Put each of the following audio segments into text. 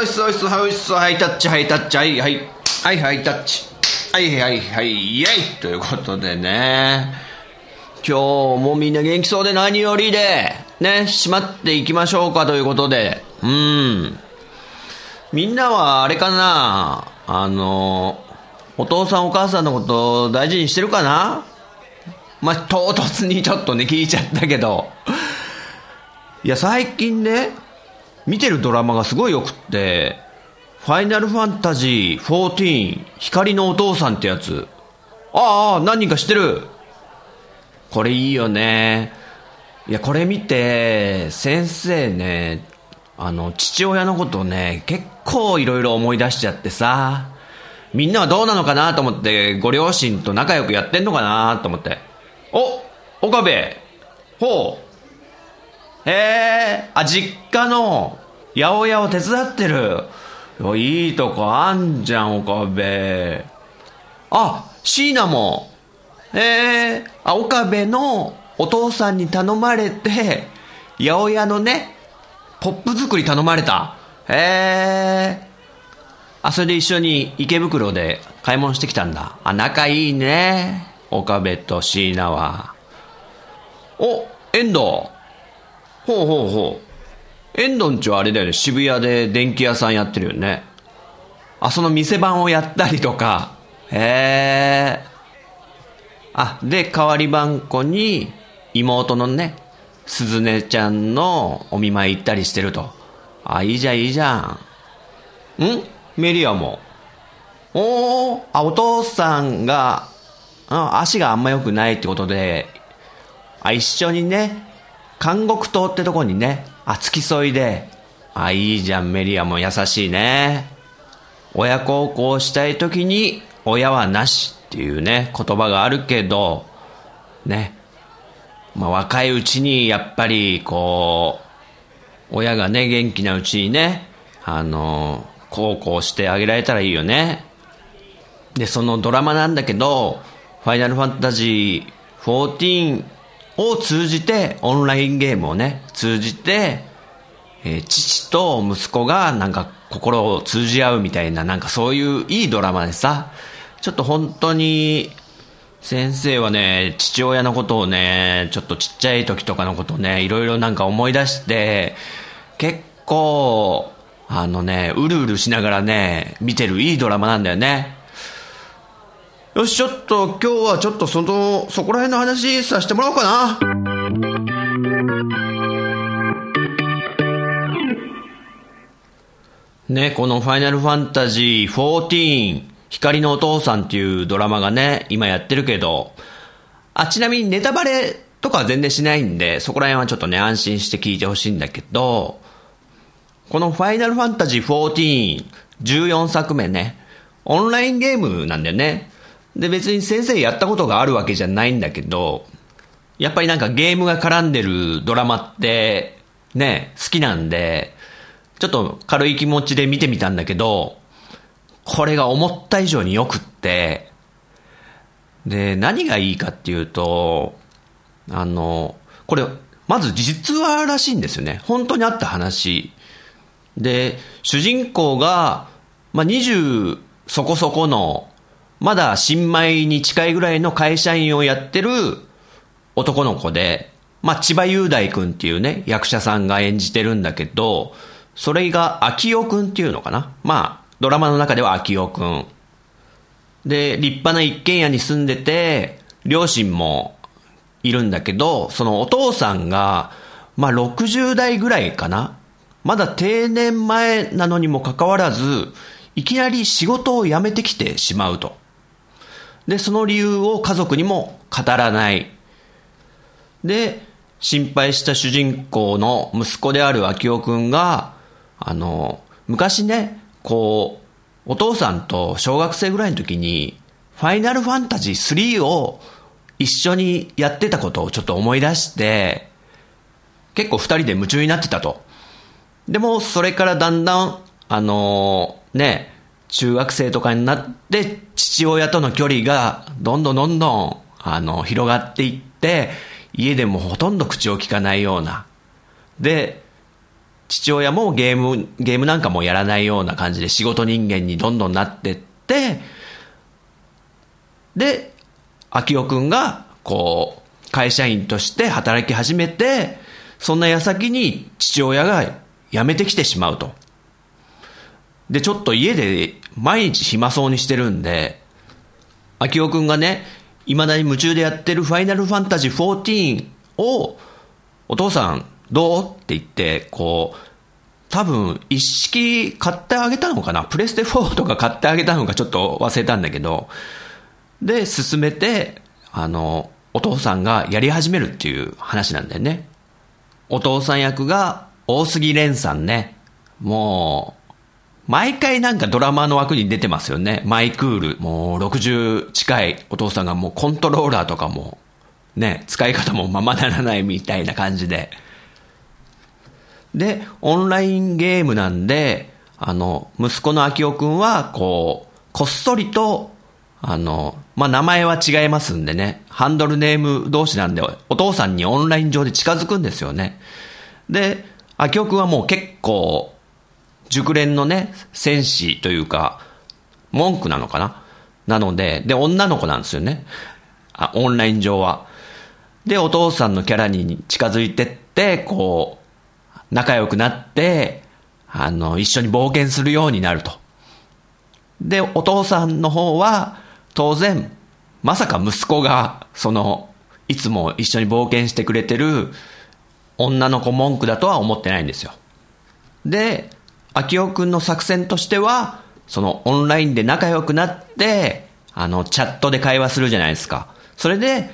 おいっす、おいっす、おいっす、はい、はい、タッチ、はい、タッチ、はい、はい、はい、はい、タッチ。はい、はい、はい、イェイということでね、今日もみんな元気そうで何よりで、ね、閉まっていきましょうかということで、うん。みんなはあれかな？あの、お父さんお母さんのこと大事にしてるかな？まあ、唐突にちょっとね、聞いちゃったけど。いや、最近ね、見てるドラマがすごいよくって、ファイナルファンタジー14光のお父さんってやつ。ああ、何人か知ってる。これいいよね。いや、これ見て、先生ね、あの、父親のことね、結構いろいろ思い出しちゃってさ、みんなはどうなのかなと思って、ご両親と仲良くやってんのかなと思って。お岡部ほうへえ、あ、実家の八百屋を手伝ってる。いいいとこあんじゃん、岡部。あ、椎名も。へえ、あ、岡部のお父さんに頼まれて、八百屋のね、ポップ作り頼まれた。へえ。あ、それで一緒に池袋で買い物してきたんだ。あ、仲いいね。岡部と椎名は。お、遠藤。ほうほうほう。遠藤んちはあれだよね、渋谷で電気屋さんやってるよね。あ、その店番をやったりとか。へえ。あ、で、代わり番子に妹のね、鈴音ちゃんのお見舞い行ったりしてると。あ、いいじゃん、いいじゃん。ん？メリアも。おー、あ、お父さんが、あ足があんま良くないってことで、あ、一緒にね、監獄島ってとこにね、あ、付き添いで、あ、いいじゃん、メリアも優しいね。親孝行したい時に、親はなしっていうね、言葉があるけど、ね。まあ、若いうちに、やっぱり、こう、親がね、元気なうちにね、あの、孝行してあげられたらいいよね。で、そのドラマなんだけど、ファイナルファンタジー14を通じて、オンラインゲームをね、通じて、えー父と息子がなんか心を通じ合うみたいな、なんかそういういいドラマでさ、ちょっと本当に、先生はね、父親のことをね、ちょっとちっちゃい時とかのことをね、いろいろなんか思い出して、結構、あのね、うるうるしながらね、見てるいいドラマなんだよね。よし、ちょっと今日はちょっとその、そこら辺の話させてもらおうかな。ね、このファイナルファンタジー14、光のお父さんっていうドラマがね、今やってるけど、あ、ちなみにネタバレとかは全然しないんで、そこら辺はちょっとね、安心して聞いてほしいんだけど、このファイナルファンタジー14、14作目ね、オンラインゲームなんだよね。で、別に先生やったことがあるわけじゃないんだけど、やっぱりなんかゲームが絡んでるドラマって、ね、好きなんで、ちょっと軽い気持ちで見てみたんだけど、これが思った以上に良くって、で、何がいいかっていうと、あの、これ、まず実話らしいんですよね。本当にあった話。で、主人公が、まあ、20そこそこの、まだ新米に近いぐらいの会社員をやってる男の子で、まあ、千葉雄大君っていうね、役者さんが演じてるんだけど、それが秋代君っていうのかな。まあ、ドラマの中では秋代君。で、立派な一軒家に住んでて、両親もいるんだけど、そのお父さんがまあ60代ぐらいかな。まだ定年前なのにもかかわらず、いきなり仕事を辞めてきてしまうと。で、その理由を家族にも語らない。で、心配した主人公の息子である秋夫くんが、あの、昔ね、こう、お父さんと小学生ぐらいの時に、ファイナルファンタジー3を一緒にやってたことをちょっと思い出して、結構二人で夢中になってたと。でも、それからだんだん、あのー、ね、中学生とかになって、父親との距離がどんどんどんどん、あの、広がっていって、家でもほとんど口を聞かないような。で、父親もゲーム、ゲームなんかもやらないような感じで仕事人間にどんどんなってって、で、秋代くんが、こう、会社員として働き始めて、そんな矢先に父親が辞めてきてしまうと。で、ちょっと家で毎日暇そうにしてるんで、秋代くんがね、未だに夢中でやってるファイナルファンタジー14を、お父さんどう？って言って、こう、多分一式買ってあげたのかな？プレステ4とか買ってあげたのかちょっと忘れたんだけど、で、進めて、あの、お父さんがやり始めるっていう話なんだよね。お父さん役が大杉蓮さんね。もう、毎回なんかドラマの枠に出てますよね。マイクール。もう60近いお父さんがもうコントローラーとかも、ね、使い方もままならないみたいな感じで。で、オンラインゲームなんで、あの、息子の秋夫くんは、こう、こっそりと、あの、まあ、名前は違いますんでね、ハンドルネーム同士なんで、お父さんにオンライン上で近づくんですよね。で、秋夫くんはもう結構、熟練のね、戦士というか、文句なのかな？なので、で、女の子なんですよね。あ、オンライン上は。で、お父さんのキャラに近づいてって、こう、仲良くなって、あの、一緒に冒険するようになると。で、お父さんの方は、当然、まさか息子が、その、いつも一緒に冒険してくれてる女の子文句だとは思ってないんですよ。で、秋夫くんの作戦としては、そのオンラインで仲良くなって、あの、チャットで会話するじゃないですか。それで、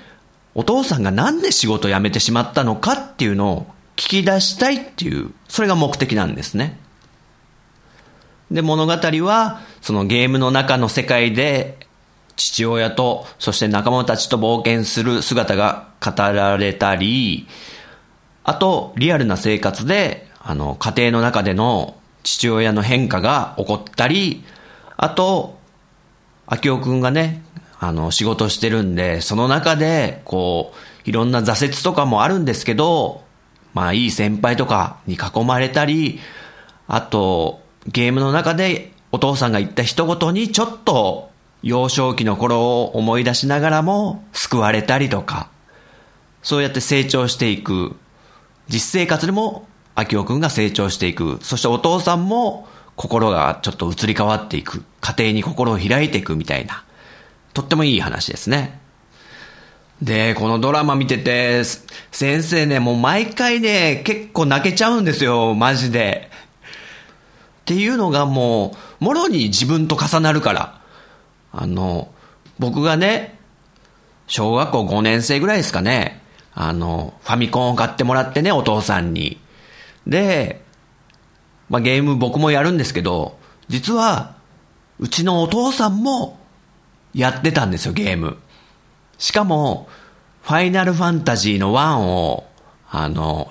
お父さんがなんで仕事辞めてしまったのかっていうのを聞き出したいっていう、それが目的なんですね。で、物語は、そのゲームの中の世界で、父親と、そして仲間たちと冒険する姿が語られたり、あと、リアルな生活で、あの、家庭の中での父親の変化が起こったり、あと、秋夫くんがね、あの、仕事してるんで、その中で、こう、いろんな挫折とかもあるんですけど、まあ、いい先輩とかに囲まれたり、あと、ゲームの中でお父さんが言った一言にちょっと幼少期の頃を思い出しながらも救われたりとか、そうやって成長していく。実生活でも秋夫くんが成長していく。そしてお父さんも心がちょっと移り変わっていく。家庭に心を開いていくみたいな。とってもいい話ですね。で、このドラマ見てて、先生ね、もう毎回ね、結構泣けちゃうんですよ、マジで。っていうのがもう、もろに自分と重なるから。あの、僕がね、小学校5年生ぐらいですかね、あの、ファミコンを買ってもらってね、お父さんに。で、まあ、ゲーム僕もやるんですけど、実は、うちのお父さんもやってたんですよ、ゲーム。しかも、ファイナルファンタジーの1を、あの、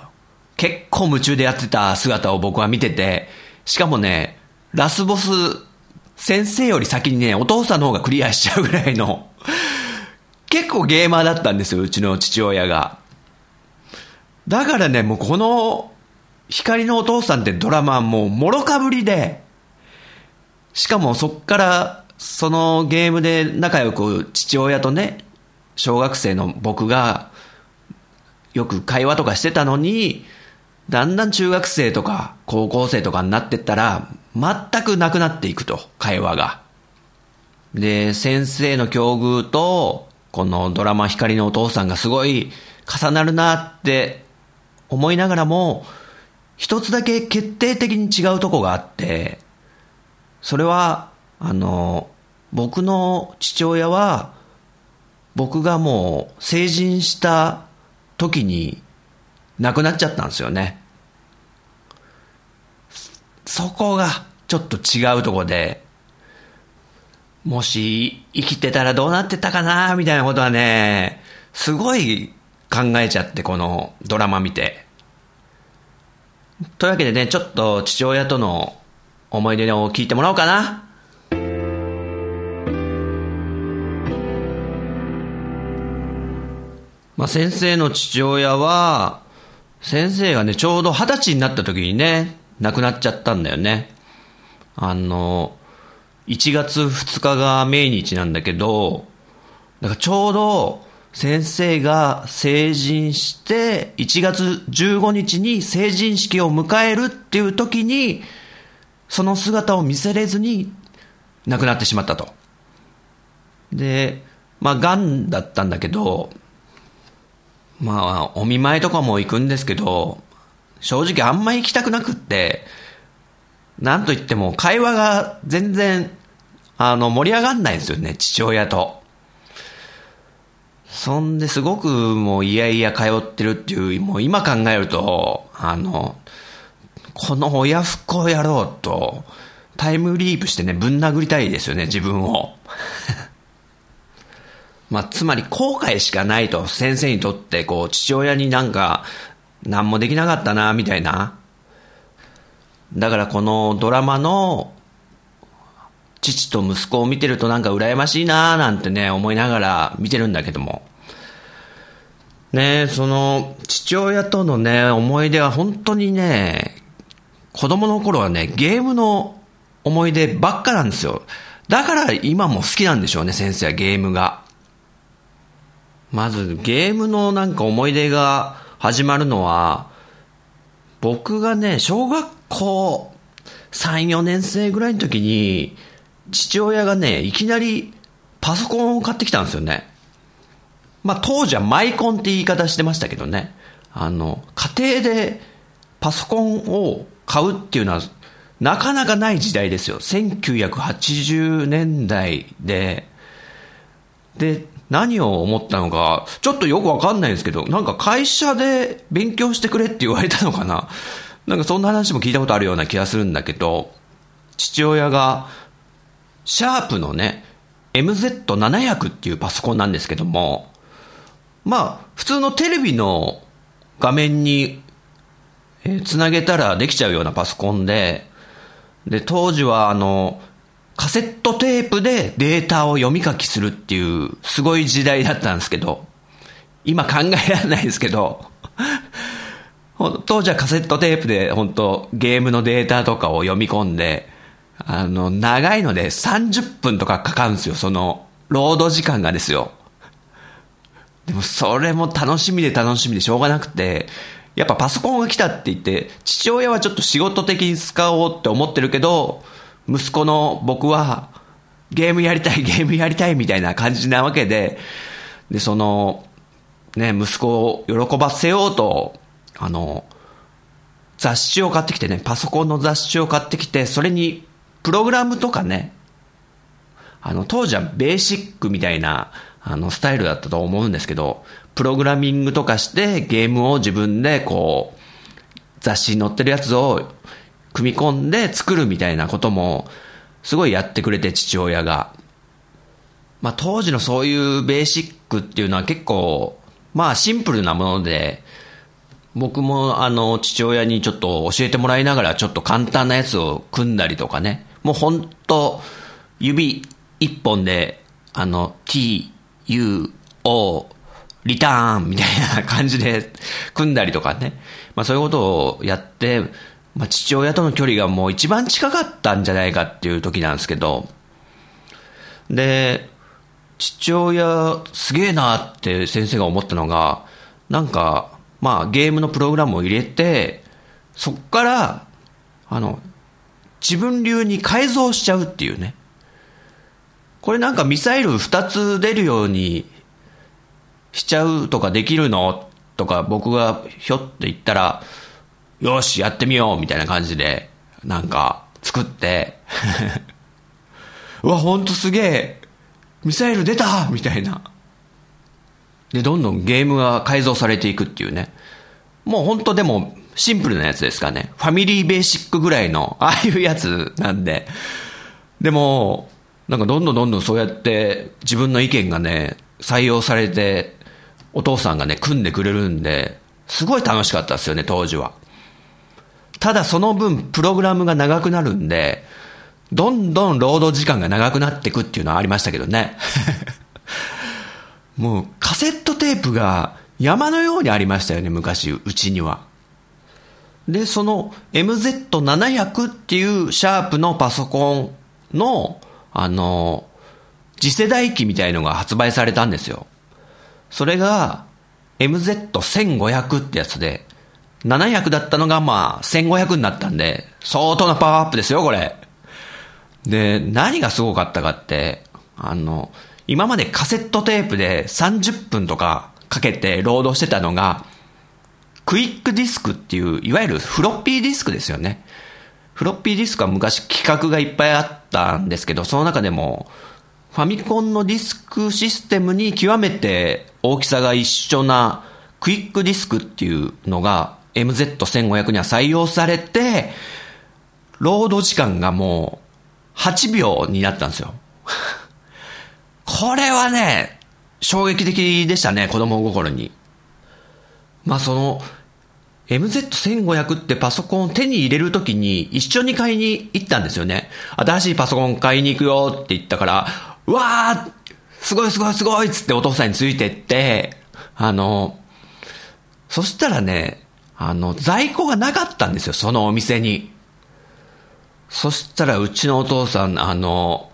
結構夢中でやってた姿を僕は見てて、しかもね、ラスボス先生より先にね、お父さんの方がクリアしちゃうぐらいの、結構ゲーマーだったんですよ、うちの父親が。だからね、もうこの光のお父さんってドラマもうもろかぶりで、しかもそっからそのゲームで仲良く父親とね、小学生の僕がよく会話とかしてたのに、だんだん中学生とか高校生とかになってったら、全くなくなっていくと、会話が。で、先生の境遇と、このドラマ光のお父さんがすごい重なるなって思いながらも、一つだけ決定的に違うとこがあって、それは、あの、僕の父親は、僕がもう成人した時に亡くなっちゃったんですよね。そこがちょっと違うとこで、もし生きてたらどうなってたかなみたいなことはね、すごい考えちゃって、このドラマ見て。というわけでね、ちょっと父親との思い出を聞いてもらおうかな。まあ、先生の父親は、先生がね、ちょうど二十歳になった時にね、亡くなっちゃったんだよね。あの、1月2日が命日なんだけど、だからちょうど先生が成人して、1月15日に成人式を迎えるっていう時に、その姿を見せれずに亡くなってしまったと。で、まあ、癌だったんだけど、まあ、お見舞いとかも行くんですけど、正直あんま行きたくなくって、なんと言っても会話が全然、あの、盛り上がんないんですよね、父親と。そんですごくもういやいや通ってるっていう、もう今考えると、あの、この親不孝野郎と、タイムリープしてね、ぶん殴りたいですよね、自分を。まあ、つまり後悔しかないと、先生にとって、こう、父親になんか、何もできなかったな、みたいな。だからこのドラマの父と息子を見てるとなんか羨ましいなーなんてね、思いながら見てるんだけども。ねその、父親とのね、思い出は本当にね、子供の頃はね、ゲームの思い出ばっかなんですよ。だから今も好きなんでしょうね、先生はゲームが。まず、ゲームのなんか思い出が始まるのは、僕がね、小学校3、4年生ぐらいの時に、父親がね、いきなりパソコンを買ってきたんですよね。まあ当時はマイコンって言い方してましたけどね。あの、家庭でパソコンを買うっていうのはなかなかない時代ですよ。1980年代で。で、何を思ったのか、ちょっとよくわかんないんですけど、なんか会社で勉強してくれって言われたのかな。なんかそんな話も聞いたことあるような気がするんだけど、父親がシャープのね、MZ700 っていうパソコンなんですけども、まあ、普通のテレビの画面に、えー、つなげたらできちゃうようなパソコンで、で、当時はあの、カセットテープでデータを読み書きするっていうすごい時代だったんですけど、今考えられないですけど、当時はカセットテープで本当ゲームのデータとかを読み込んで、あの、長いので30分とかかかるんですよ、その、ロード時間がですよ。でもそれも楽しみで楽しみでしょうがなくて、やっぱパソコンが来たって言って、父親はちょっと仕事的に使おうって思ってるけど、息子の僕は、ゲームやりたい、ゲームやりたいみたいな感じなわけで、で、その、ね、息子を喜ばせようと、あの、雑誌を買ってきてね、パソコンの雑誌を買ってきて、それにプログラムとかね、あの、当時はベーシックみたいな、あの、スタイルだったと思うんですけど、プログラミングとかしてゲームを自分でこう、雑誌に載ってるやつを組み込んで作るみたいなことも、すごいやってくれて、父親が。まあ、当時のそういうベーシックっていうのは結構、まあ、シンプルなもので、僕もあの、父親にちょっと教えてもらいながら、ちょっと簡単なやつを組んだりとかね。もう本当指一本で、あの、t, u, o, リターンみたいな感じで組んだりとかね。まあそういうことをやって、まあ父親との距離がもう一番近かったんじゃないかっていう時なんですけど、で、父親すげえなって先生が思ったのが、なんか、まあゲームのプログラムを入れて、そっから、あの、自分流に改造しちゃうっていうね。これなんかミサイル2つ出るようにしちゃうとかできるの？とか僕がひょって言ったら、よし、やってみようみたいな感じで、なんか、作って、うわ、ほんとすげえミサイル出たみたいな。で、どんどんゲームが改造されていくっていうね。もうほんとでも、シンプルなやつですかね。ファミリーベーシックぐらいの、ああいうやつなんで。でも、なんかどんどんどんどんそうやって自分の意見がね、採用されて、お父さんがね、組んでくれるんで、すごい楽しかったですよね、当時は。ただその分、プログラムが長くなるんで、どんどん労働時間が長くなっていくっていうのはありましたけどね。もうカセットテープが山のようにありましたよね、昔、うちには。で、その MZ700 っていうシャープのパソコンの、あの、次世代機みたいのが発売されたんですよ。それが MZ1500 ってやつで、700だったのがまあ1500になったんで、相当なパワーアップですよ、これ。で、何がすごかったかって、あの、今までカセットテープで30分とかかけてロードしてたのが、クイックディスクっていう、いわゆるフロッピーディスクですよね。フロッピーディスクは昔規格がいっぱいあったんですけど、その中でも、ファミコンのディスクシステムに極めて大きさが一緒なクイックディスクっていうのが MZ1500 には採用されて、ロード時間がもう8秒になったんですよ。これはね、衝撃的でしたね、子供心に。まあその、MZ1500 ってパソコンを手に入れるときに一緒に買いに行ったんですよね。新しいパソコン買いに行くよって言ったから、うわーすごいすごいすごいっつってお父さんについてって、あの、そしたらね、あの、在庫がなかったんですよ、そのお店に。そしたらうちのお父さん、あの、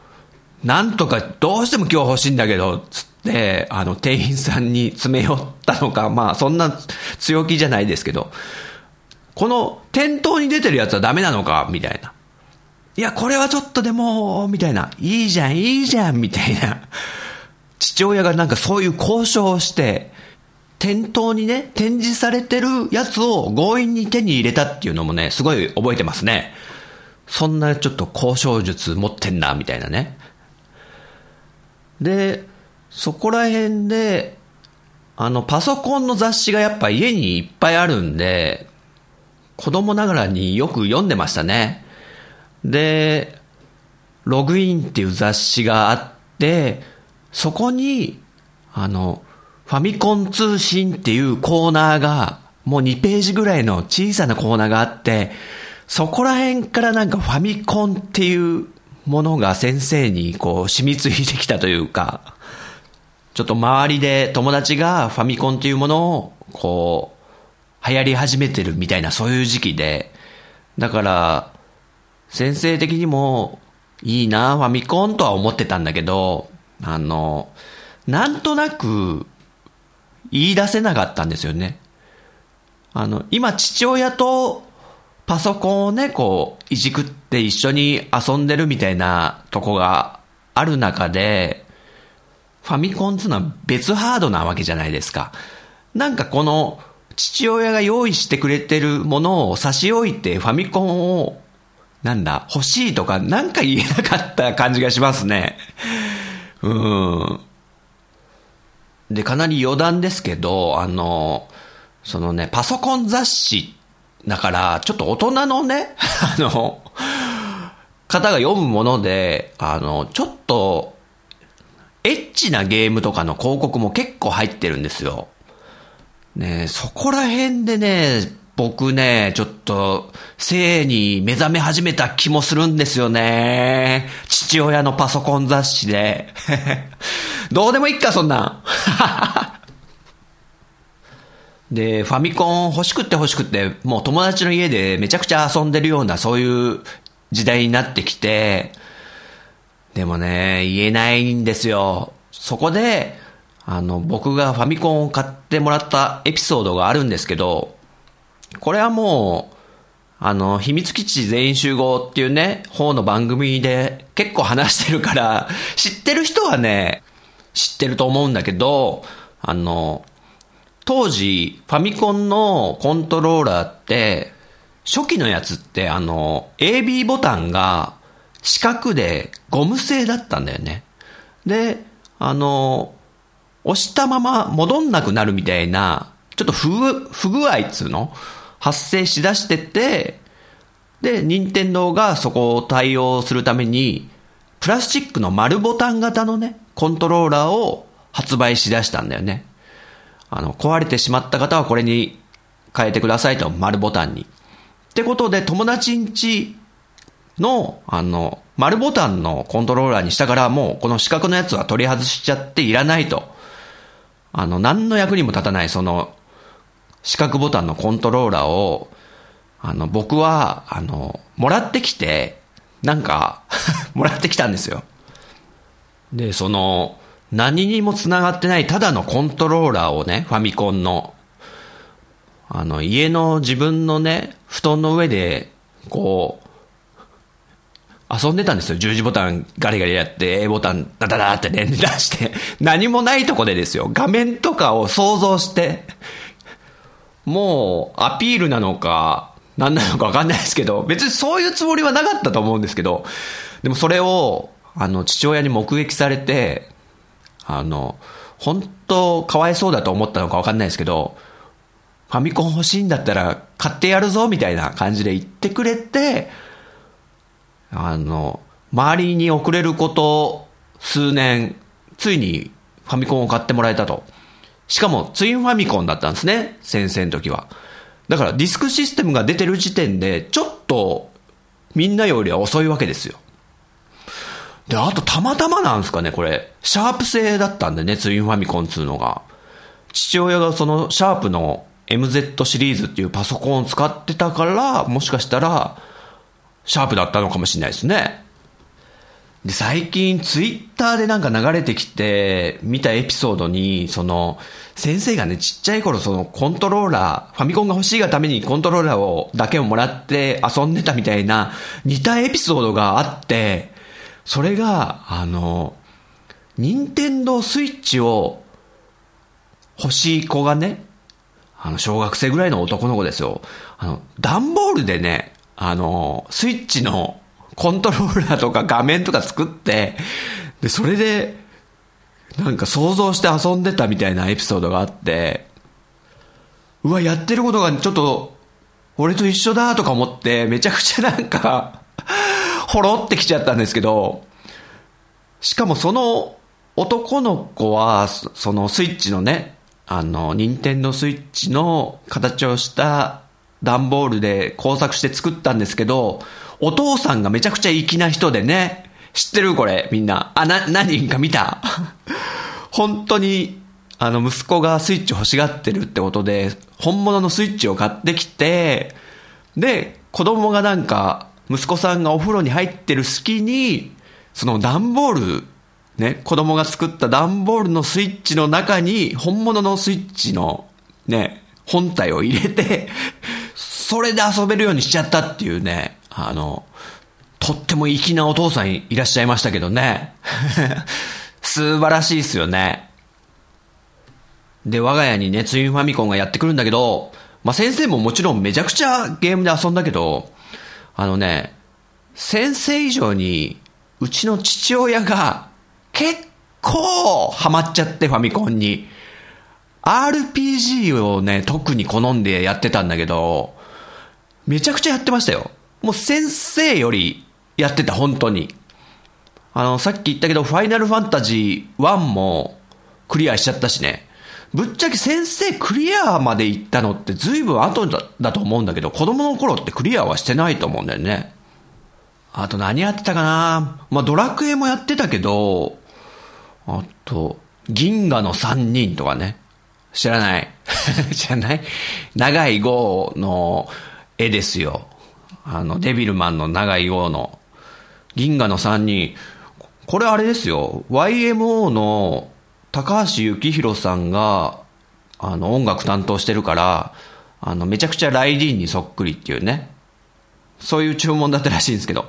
なんとかどうしても今日欲しいんだけど、つって、あの、店員さんに詰め寄ったのか、まあそんな強気じゃないですけど、この店頭に出てるやつはダメなのかみたいな。いや、これはちょっとでも、みたいな。いいじゃん、いいじゃん、みたいな。父親がなんかそういう交渉をして、店頭にね、展示されてるやつを強引に手に入れたっていうのもね、すごい覚えてますね。そんなちょっと交渉術持ってんな、みたいなね。で、そこら辺で、あの、パソコンの雑誌がやっぱ家にいっぱいあるんで、子供ながらによく読んでましたね。で、ログインっていう雑誌があって、そこに、あの、ファミコン通信っていうコーナーが、もう2ページぐらいの小さなコーナーがあって、そこら辺からなんかファミコンっていうものが先生にこう染みついてきたというか、ちょっと周りで友達がファミコンっていうものをこう流行り始めてるみたいなそういう時期で、だから先生的にもいいなファミコンとは思ってたんだけど、あの、なんとなく言い出せなかったんですよね。あの、今父親とパソコンをね、こう、いじくって一緒に遊んでるみたいなとこがある中で、ファミコンっていうのは別ハードなわけじゃないですか。なんかこの、父親が用意してくれてるものを差し置いてファミコンを、なんだ、欲しいとかなんか言えなかった感じがしますね。うん。で、かなり余談ですけど、あの、そのね、パソコン雑誌だから、ちょっと大人のね、あの、方が読むもので、あの、ちょっと、エッチなゲームとかの広告も結構入ってるんですよ。ねそこら辺でね、僕ね、ちょっと、性に目覚め始めた気もするんですよね。父親のパソコン雑誌で。どうでもいいか、そんなん。で、ファミコン欲しくって欲しくって、もう友達の家でめちゃくちゃ遊んでるような、そういう時代になってきて、でもね、言えないんですよ。そこで、あの、僕がファミコンを買ってもらったエピソードがあるんですけど、これはもう、あの、秘密基地全員集合っていうね、方の番組で結構話してるから、知ってる人はね、知ってると思うんだけど、あの、当時、ファミコンのコントローラーって、初期のやつってあの、AB ボタンが四角でゴム製だったんだよね。で、あの、押したまま戻んなくなるみたいな、ちょっと不具合っつうの？発生しだしてて、で、任天堂がそこを対応するために、プラスチックの丸ボタン型のね、コントローラーを発売しだしたんだよね。あの、壊れてしまった方はこれに変えてくださいと、丸ボタンに。ってことで、友達んちの、あの、丸ボタンのコントローラーにしたから、もうこの四角のやつは取り外しちゃっていらないと。あの、何の役にも立たない、その、四角ボタンのコントローラーを、あの、僕は、あの、もらってきて、なんか もらってきたんですよ。で、その、何にも繋がってないただのコントローラーをね、ファミコンの、あの、家の自分のね、布団の上で、こう、遊んでたんですよ。十字ボタンガリガリやって、A ボタンダダダって連打して、何もないとこでですよ。画面とかを想像して、もうアピールなのか、何なのかわかんないですけど、別にそういうつもりはなかったと思うんですけど、でもそれを、あの、父親に目撃されて、あの、本当かわいそうだと思ったのかわかんないですけど、ファミコン欲しいんだったら買ってやるぞみたいな感じで言ってくれて、あの、周りに遅れること数年、ついにファミコンを買ってもらえたと。しかもツインファミコンだったんですね、先生の時は。だからディスクシステムが出てる時点で、ちょっとみんなよりは遅いわけですよ。で、あとたまたまなんですかね、これ。シャープ製だったんでね、ツインファミコンっつうのが。父親がそのシャープの MZ シリーズっていうパソコンを使ってたから、もしかしたら、シャープだったのかもしれないですね。で、最近ツイッターでなんか流れてきて見たエピソードに、その、先生がね、ちっちゃい頃そのコントローラー、ファミコンが欲しいがためにコントローラーを、だけをもらって遊んでたみたいな似たエピソードがあって、それが、あの、任天堂スイッチを欲しい子がね、あの、小学生ぐらいの男の子ですよ。あの、段ボールでね、あの、スイッチのコントローラーとか画面とか作って、で、それで、なんか想像して遊んでたみたいなエピソードがあって、うわ、やってることがちょっと、俺と一緒だとか思って、めちゃくちゃなんかほろってきちゃったんですけど、しかもその男の子は、そのスイッチのね、あの、ニンテンドスイッチの形をした段ボールで工作して作ったんですけど、お父さんがめちゃくちゃ粋な人でね、知ってるこれ、みんな。あ、な、何人か見た？本当に、あの、息子がスイッチ欲しがってるってことで、本物のスイッチを買ってきて、で、子供がなんか、息子さんがお風呂に入ってる隙に、その段ボール、ね、子供が作った段ボールのスイッチの中に、本物のスイッチの、ね、本体を入れて、それで遊べるようにしちゃったっていうね、あの、とっても粋なお父さんいらっしゃいましたけどね。素晴らしいっすよね。で、我が家にね、ツインファミコンがやってくるんだけど、まあ、先生ももちろんめちゃくちゃゲームで遊んだけど、あのね、先生以上に、うちの父親が結構ハマっちゃってファミコンに。RPG をね、特に好んでやってたんだけど、めちゃくちゃやってましたよ。もう先生よりやってた、本当に。あの、さっき言ったけど、ファイナルファンタジー1もクリアしちゃったしね。ぶっちゃけ先生クリアまで行ったのって随分後だだと思うんだけど、子供の頃ってクリアはしてないと思うんだよね。あと何やってたかなまあ、ドラクエもやってたけど、あと、銀河の3人とかね。知らない。知らない？長い号の絵ですよ。あの、デビルマンの長い号の。銀河の3人。これあれですよ。YMO の高橋幸宏さんが、あの、音楽担当してるから、あの、めちゃくちゃライディーンにそっくりっていうね。そういう注文だったらしいんですけど。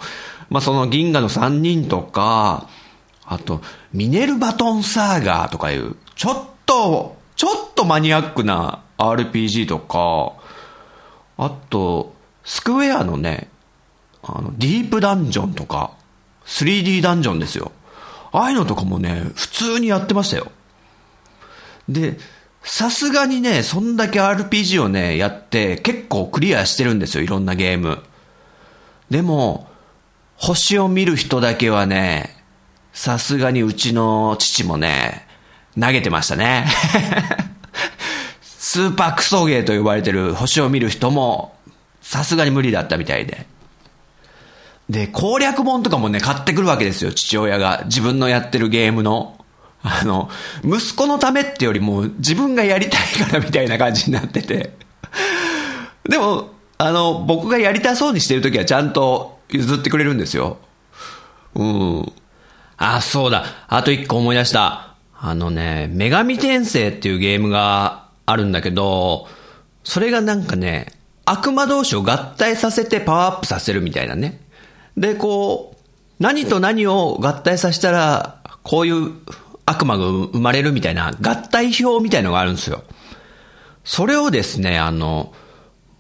まあ、その銀河の3人とか、あと、ミネルバトンサーガーとかいう、ちょっとちょっとマニアックな RPG とか、あと、スクウェアのね、あの、ディープダンジョンとか、3D ダンジョンですよ。ああいうのとかもね、普通にやってましたよ。で、さすがにね、そんだけ RPG をね、やって結構クリアしてるんですよ、いろんなゲーム。でも、星を見る人だけはね、さすがにうちの父もね、投げてましたね。スーパークソゲーと呼ばれてる星を見る人も、さすがに無理だったみたいで。で、攻略本とかもね、買ってくるわけですよ、父親が。自分のやってるゲームの。あの、息子のためってよりも自分がやりたいからみたいな感じになってて。でも、あの、僕がやりたそうにしてるときはちゃんと譲ってくれるんですよ。うん。あ、そうだ。あと一個思い出した。あのね、女神転生っていうゲームがあるんだけど、それがなんかね、悪魔同士を合体させてパワーアップさせるみたいなね。で、こう、何と何を合体させたら、こういう悪魔が生まれるみたいな合体表みたいのがあるんですよ。それをですね、あの、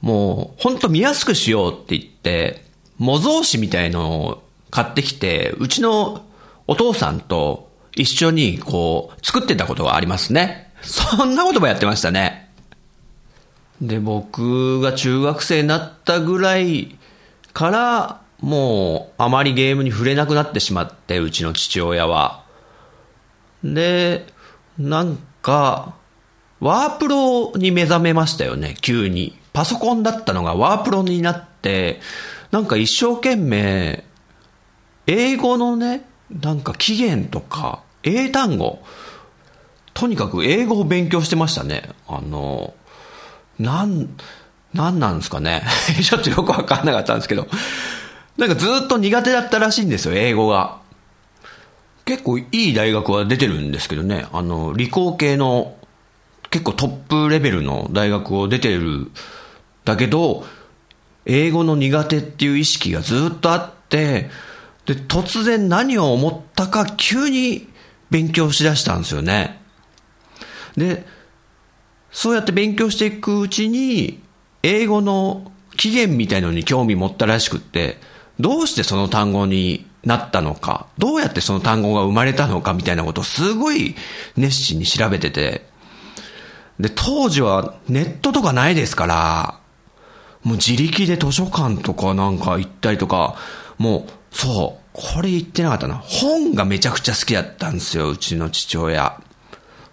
もう、ほんと見やすくしようって言って、模造紙みたいのを買ってきて、うちのお父さんと一緒にこう、作ってたことがありますね。そんなこともやってましたね。で、僕が中学生になったぐらいから、もうあまりゲームに触れなくなってしまって、うちの父親は。で、なんか、ワープロに目覚めましたよね、急に。パソコンだったのがワープロになって、なんか一生懸命、英語のね、なんか起源とか、英単語、とにかく英語を勉強してましたね。あの、なん、なんなんですかね。ちょっとよくわかんなかったんですけど。なんかずっと苦手だったらしいんですよ、英語が。結構いい大学は出てるんですけどね、あの、理工系の結構トップレベルの大学を出てるだけど、英語の苦手っていう意識がずっとあって、で、突然何を思ったか急に勉強しだしたんですよね。で、そうやって勉強していくうちに、英語の起源みたいのに興味持ったらしくって、どうしてその単語になったのか、どうやってその単語が生まれたのかみたいなことをすごい熱心に調べてて、で、当時はネットとかないですから、もう自力で図書館とかなんか行ったりとか、もう、そう、これ言ってなかったな。本がめちゃくちゃ好きだったんですよ、うちの父親。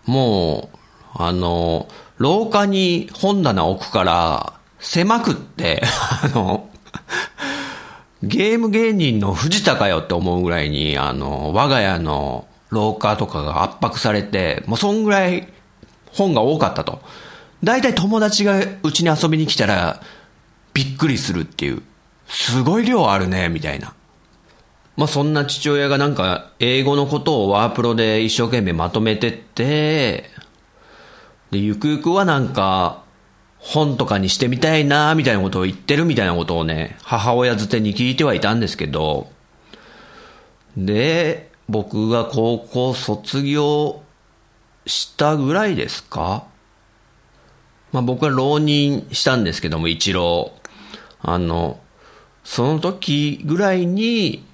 もう、あの、廊下に本棚置くから、狭くって、あの、ゲーム芸人の藤田かよって思うぐらいに、あの、我が家の廊下とかが圧迫されて、もうそんぐらい本が多かったと。大体友達がうちに遊びに来たら、びっくりするっていう。すごい量あるね、みたいな。まあそんな父親がなんか英語のことをワープロで一生懸命まとめてって、で、ゆくゆくはなんか本とかにしてみたいな、みたいなことを言ってるみたいなことをね、母親づてに聞いてはいたんですけど、で、僕が高校卒業したぐらいですか？まあ僕は浪人したんですけども、一郎。あの、その時ぐらいに、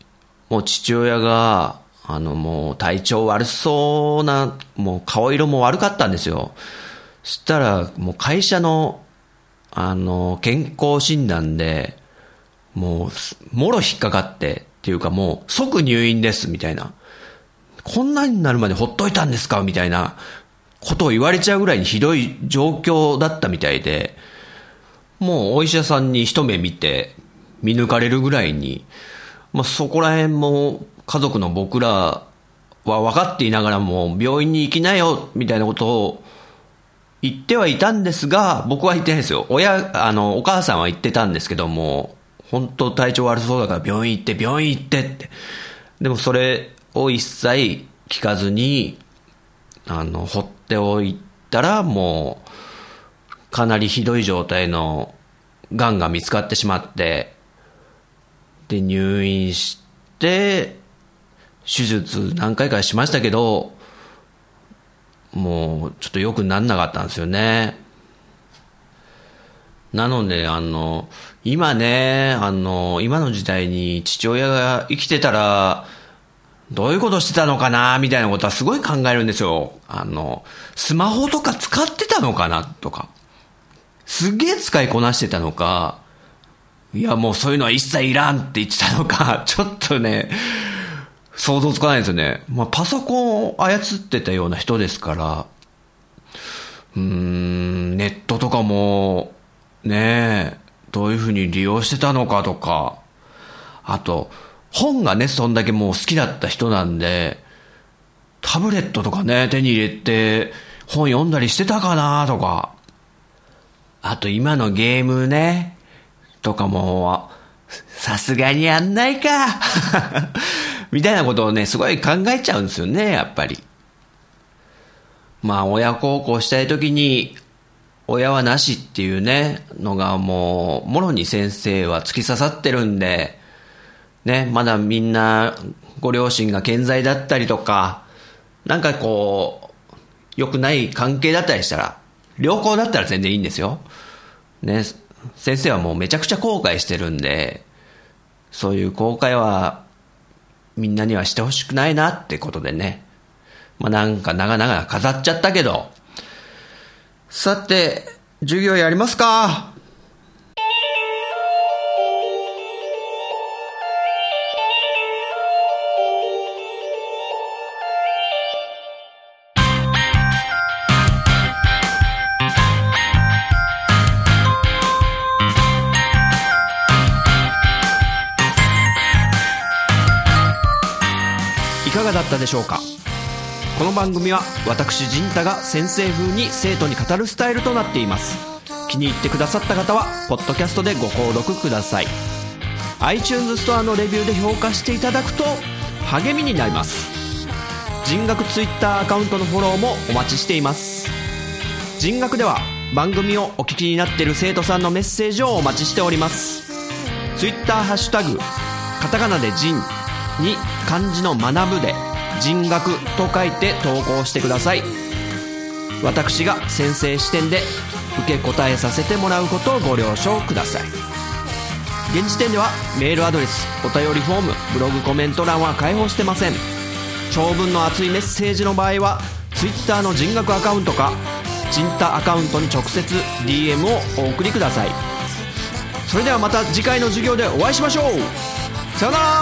もう父親が、あのもう体調悪そうな、もう顔色も悪かったんですよ。そしたら、もう会社の、あの、健康診断で、もう、もろ引っかかって、っていうかもう、即入院です、みたいな。こんなになるまでほっといたんですかみたいなことを言われちゃうぐらいにひどい状況だったみたいで、もうお医者さんに一目見て、見抜かれるぐらいに、まあ、そこら辺も家族の僕らは分かっていながらも、病院に行きなよ、みたいなことを言ってはいたんですが、僕は言ってないですよ。親、あの、お母さんは言ってたんですけども、本当体調悪そうだから病院行って、病院行ってって。でもそれを一切聞かずに、あの、放っておいたら、もう、かなりひどい状態の癌が見つかってしまって、で、入院して、手術何回かしましたけど、もうちょっと良くなんなかったんですよね。なので、あの、今ね、あの、今の時代に父親が生きてたら、どういうことしてたのかなみたいなことはすごい考えるんですよ。あの、スマホとか使ってたのかなとか。すげえ使いこなしてたのか、いやもうそういうのは一切いらんって言ってたのか、ちょっとね、想像つかないですよね。まあ、パソコンを操ってたような人ですから、うーん、ネットとかも、ねどういうふうに利用してたのかとか、あと、本がね、そんだけもう好きだった人なんで、タブレットとかね、手に入れて、本読んだりしてたかなとか、あと今のゲームね、とかも、さすがにやんないか みたいなことをね、すごい考えちゃうんですよね、やっぱり。まあ、親孝行したい時に、親はなしっていうね、のがもう、もろに先生は突き刺さってるんで、ね、まだみんな、ご両親が健在だったりとか、なんかこう、良くない関係だったりしたら、良好だったら全然いいんですよ。ね、先生はもうめちゃくちゃ後悔してるんで、そういう後悔はみんなにはしてほしくないなってことでね。まあなんか長々飾っちゃったけど。さて、授業やりますかがだったでしょうか？この番組は私陣太が先生風に生徒に語るスタイルとなっています。気に入ってくださった方はポッドキャストでご購読ください。iTunes ストアのレビューで評価していただくと励みになります。人学 Twitter アカウントのフォローもお待ちしています。人学では番組をお聞きになっている生徒さんのメッセージをお待ちしております。Twitter ハッシュタグカタカナで人に漢字の学ぶで人学と書いて投稿してください。私が先生視点で受け答えさせてもらうことをご了承ください。現時点ではメールアドレスお便りフォームブログコメント欄は開放してません。長文の熱いメッセージの場合は Twitter の人学アカウントか人太アカウントに直接 DM をお送りください。それではまた次回の授業でお会いしましょう。さよなら